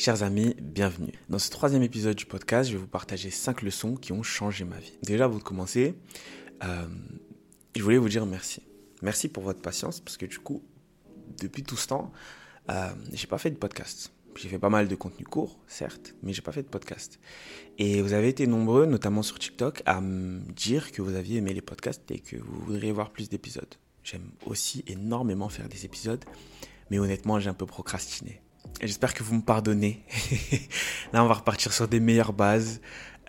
Chers amis, bienvenue. Dans ce troisième épisode du podcast, je vais vous partager cinq leçons qui ont changé ma vie. Déjà, avant de commencer, euh, je voulais vous dire merci. Merci pour votre patience parce que du coup, depuis tout ce temps, euh, j'ai pas fait de podcast. J'ai fait pas mal de contenu court, certes, mais j'ai pas fait de podcast. Et vous avez été nombreux, notamment sur TikTok, à me dire que vous aviez aimé les podcasts et que vous voudriez voir plus d'épisodes. J'aime aussi énormément faire des épisodes, mais honnêtement, j'ai un peu procrastiné. J'espère que vous me pardonnez. Là, on va repartir sur des meilleures bases.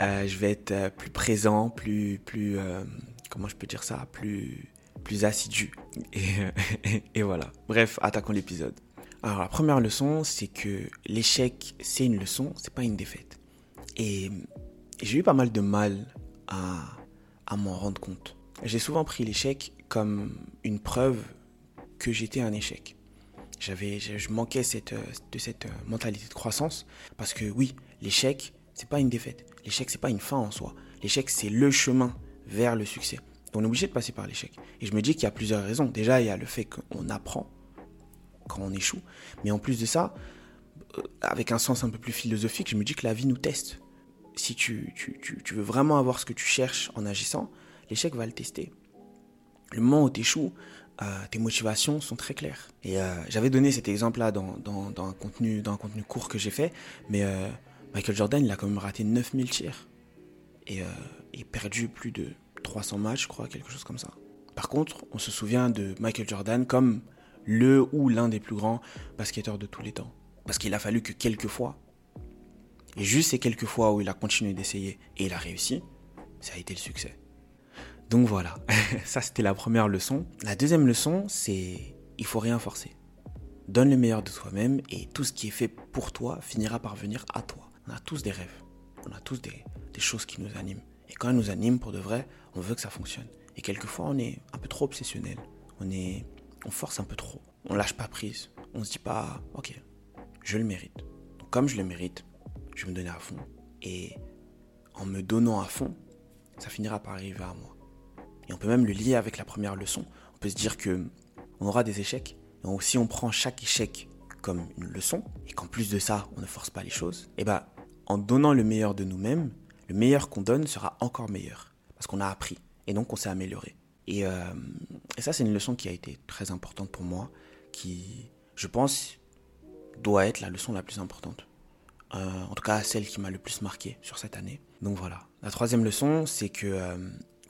Euh, je vais être euh, plus présent, plus, plus, euh, comment je peux dire ça, plus, plus assidu. Et, voilà. Bref, attaquons l'épisode. Alors, la première leçon, c'est que l'échec, c'est une leçon, c'est pas une défaite. Et j'ai eu pas mal de mal à m'en rendre compte. J'ai souvent pris l'échec comme une preuve que j'étais un échec. J'avais, je manquais cette, de cette mentalité de croissance parce que oui, l'échec, c'est pas une défaite. L'échec, c'est pas une fin en soi. L'échec, c'est le chemin vers le succès. On est obligé de passer par l'échec. Et je me dis qu'il y a plusieurs raisons. Déjà, il y a le fait qu'on apprend quand on échoue. Mais en plus de ça, euh, avec un sens un peu plus philosophique, je me dis que la vie nous teste. Si tu, tu, tu, veux vraiment avoir ce que tu cherches en agissant, l'échec va le tester. Le moment où tu échoues, euh, tes motivations sont très claires. Et euh, j'avais donné cet exemple-là dans, un contenu, dans un contenu court que j'ai fait, mais Michael Jordan, il a quand même raté 9000 tirs. Et, et perdu plus de 300 matchs, je crois, quelque chose comme ça. Par contre, on se souvient de Michael Jordan comme le ou l'un des plus grands basketteurs de tous les temps. Parce qu'il a fallu que quelques fois, et juste ces quelques fois où il a continué d'essayer et il a réussi, ça a été le succès. Donc voilà, ça c'était la première leçon. La deuxième leçon, c'est il faut rien forcer. Donne le meilleur de toi-même et tout ce qui est fait pour toi finira par venir à toi. On a tous des rêves, on a tous des, choses qui nous animent. Et quand elles nous animent pour de vrai, on veut que ça fonctionne. Et quelquefois, on est un peu trop obsessionnel. On est on force un peu trop. On lâche pas prise. On se dit pas, ok, je le mérite. Comme je le mérite, je vais me donner à fond. Et en me donnant à fond, ça finira par arriver à moi. Et on peut même le lier avec la première leçon. On peut se dire que on aura des échecs. Et si on prend chaque échec comme une leçon, et qu'en plus de ça, on ne force pas les choses, et eh ben, en donnant le meilleur de nous-mêmes, le meilleur qu'on donne sera encore meilleur. Parce qu'on a appris. Et donc on s'est amélioré. Euh, et, ça, c'est une leçon qui a été très importante pour moi, qui, je pense, doit être la leçon la plus importante. Euh, en tout cas, celle qui m'a le plus marqué sur cette année. Donc voilà. La troisième leçon, c'est que euh,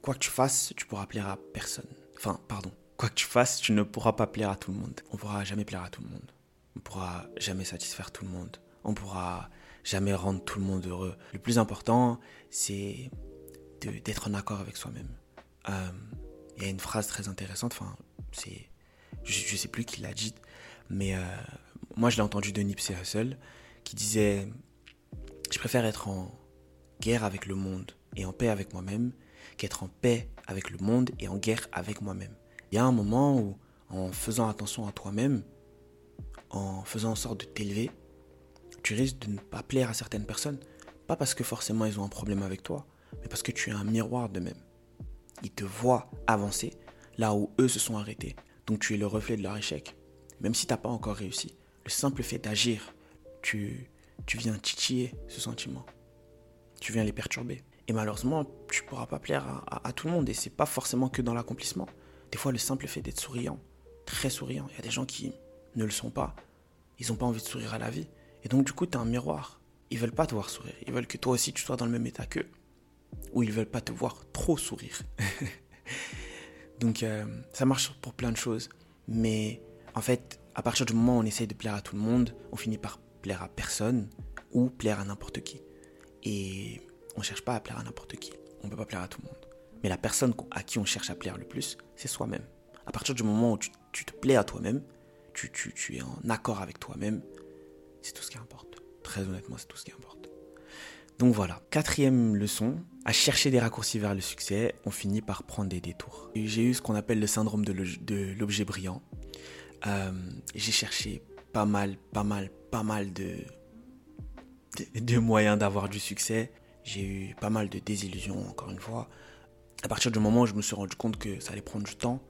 quoi que tu fasses, tu pourras plaire à personne. Enfin, pardon. Quoi que tu fasses, tu ne pourras pas plaire à tout le monde. On pourra jamais plaire à tout le monde. On pourra jamais satisfaire tout le monde. On pourra jamais rendre tout le monde heureux. Le plus important, c'est d'être en accord avec soi-même. Euh, il y a une phrase très intéressante, enfin, c'est, je, ne sais plus qui l'a dit, mais euh, moi je l'ai entendu de Nipsey Hussle, qui disait Je préfère être en guerre avec le monde et en paix avec moi-même qu'être en paix avec le monde et en guerre avec moi-même. Il y a un moment où, en faisant attention à toi-même, en faisant en sorte de t'élever, tu risques de ne pas plaire à certaines personnes. Pas parce que forcément ils ont un problème avec toi, mais parce que tu es un miroir d'eux-mêmes ils te voient avancer là où eux se sont arrêtés. Donc tu es le reflet de leur échec. Même si tu n'as pas encore réussi, le simple fait d'agir, tu, tu viens titiller ce sentiment. Tu viens les perturber. Et malheureusement, tu pourras pas plaire à, tout le monde. Et c'est pas forcément que dans l'accomplissement. Des fois, le simple fait d'être souriant, très souriant. Il y a des gens qui ne le sont pas. Ils n'ont pas envie de sourire à la vie. Et donc, du coup, tu es un miroir. Ils veulent pas te voir sourire. Ils veulent que toi aussi, tu sois dans le même état qu'eux ou ils veulent pas te voir trop sourire. Donc euh, ça marche pour plein de choses. Mais en fait, à partir du moment où on essaye de plaire à tout le monde, on finit par plaire à personne ou plaire à n'importe qui. Et on cherche pas à plaire à n'importe qui. On peut pas plaire à tout le monde. Mais la personne à qui on cherche à plaire le plus, c'est soi-même. À partir du moment où tu, te plais à toi-même, tu, es en accord avec toi-même, c'est tout ce qui importe. Très honnêtement, c'est tout ce qui importe. Donc voilà, quatrième leçon, à chercher des raccourcis vers le succès, on finit par prendre des détours. J'ai eu ce qu'on appelle le syndrome de l'objet brillant. Euh, j'ai cherché pas mal, pas mal, pas mal de, moyens d'avoir du succès. J'ai eu pas mal de désillusions, encore une fois. À partir du moment où je me suis rendu compte que ça allait prendre du temps,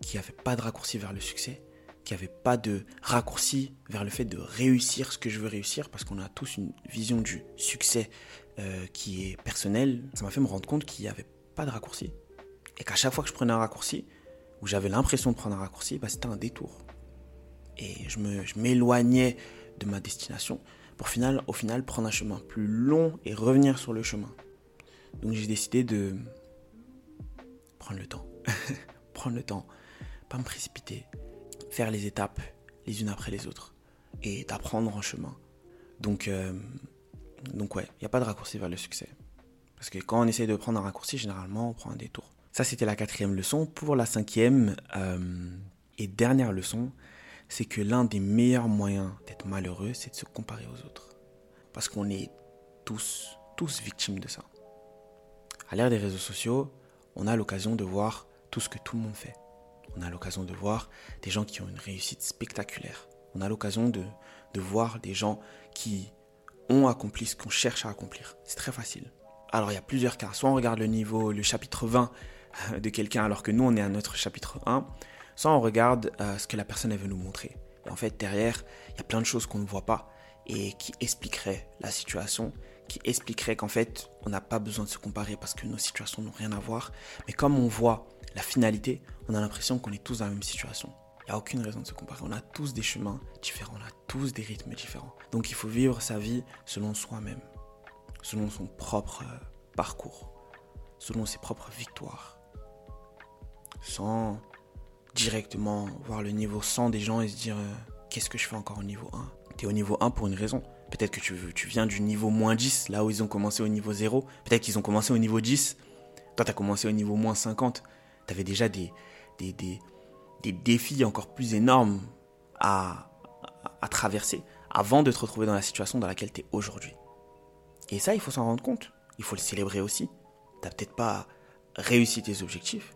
qu'il n'y avait pas de raccourci vers le succès, qu'il n'y avait pas de raccourci vers le fait de réussir ce que je veux réussir, parce qu'on a tous une vision du succès euh, qui est personnelle. Ça m'a fait me rendre compte qu'il n'y avait pas de raccourci. Et qu'à chaque fois que je prenais un raccourci, où j'avais l'impression de prendre un raccourci, bah, c'était un détour. Et je m'éloignais de ma destination pour final, au final prendre un chemin plus long et revenir sur le chemin. Donc j'ai décidé de prendre le temps. prendre le temps, pas me précipiter, faire les étapes les unes après les autres et d'apprendre en chemin. Donc, euh, donc ouais, il n'y a pas de raccourci vers le succès. Parce que quand on essaie de prendre un raccourci, généralement, on prend un détour. Ça, c'était la quatrième leçon. Pour la cinquième euh, et dernière leçon, c'est que l'un des meilleurs moyens d'être malheureux, c'est de se comparer aux autres. Parce qu'on est tous, tous victimes de ça. À l'ère des réseaux sociaux, on a l'occasion de voir tout ce que tout le monde fait. On a l'occasion de voir des gens qui ont une réussite spectaculaire. On a l'occasion de, de voir des gens qui ont accompli ce qu'on cherche à accomplir. C'est très facile. Alors il y a plusieurs cas. Soit on regarde le niveau, le chapitre 20 de quelqu'un alors que nous on est à notre chapitre 1, soit on regarde euh, ce que la personne veut nous montrer. Et en fait derrière, il y a plein de choses qu'on ne voit pas et qui expliqueraient la situation, qui expliqueraient qu'en fait on n'a pas besoin de se comparer parce que nos situations n'ont rien à voir. Mais comme on voit la finalité, on a l'impression qu'on est tous dans la même situation. Il n'y a aucune raison de se comparer. On a tous des chemins différents, on a tous des rythmes différents. Donc il faut vivre sa vie selon soi-même, selon son propre euh, parcours, selon ses propres victoires, sans directement voir le niveau 100 des gens et se dire euh, qu'est-ce que je fais encore au niveau 1 Tu es au niveau 1 pour une raison. Peut-être que tu, tu viens du niveau moins 10, là où ils ont commencé au niveau 0. Peut-être qu'ils ont commencé au niveau 10. Toi, tu as commencé au niveau moins 50. Tu avais déjà des, des, des, des, défis encore plus énormes à, à, traverser avant de te retrouver dans la situation dans laquelle tu es aujourd'hui. Et ça, il faut s'en rendre compte. Il faut le célébrer aussi. Tu peut-être pas réussi tes objectifs,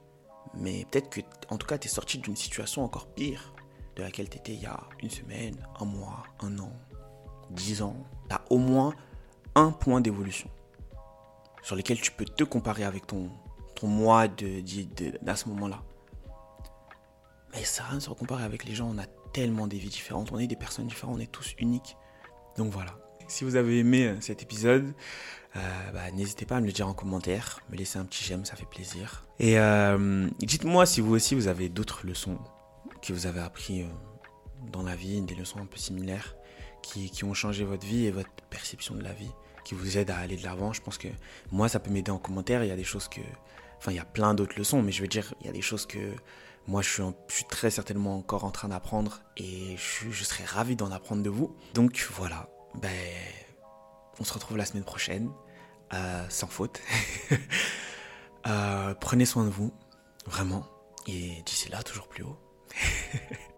mais peut-être que, en tout cas, tu es sorti d'une situation encore pire de laquelle tu étais il y a une semaine, un mois, un an, dix ans. Tu as au moins un point d'évolution sur lequel tu peux te comparer avec ton, moi de, de, ce moment-là. Mais ça rien de se comparer avec les gens. On a tellement des vies différentes. On est des personnes différentes. On est tous uniques. Donc voilà. Si vous avez aimé euh, cet épisode, euh, bah, n'hésitez pas à me le dire en commentaire, me laisser un petit j'aime, ça fait plaisir. Et euh, dites-moi si vous aussi vous avez d'autres leçons que vous avez appris dans la vie, des leçons un peu similaires qui, qui, ont changé votre vie et votre perception de la vie, qui vous aident à aller de l'avant. Je pense que moi ça peut m'aider en commentaire. Il y a des choses que, enfin il y a plein d'autres leçons, mais je veux dire il y a des choses que moi je suis, très certainement encore en train d'apprendre et je, je serais ravi d'en apprendre de vous. Donc voilà, ben, on se retrouve la semaine prochaine, euh, sans faute. Euh, prenez soin de vous, vraiment. Et d'ici là, toujours plus haut.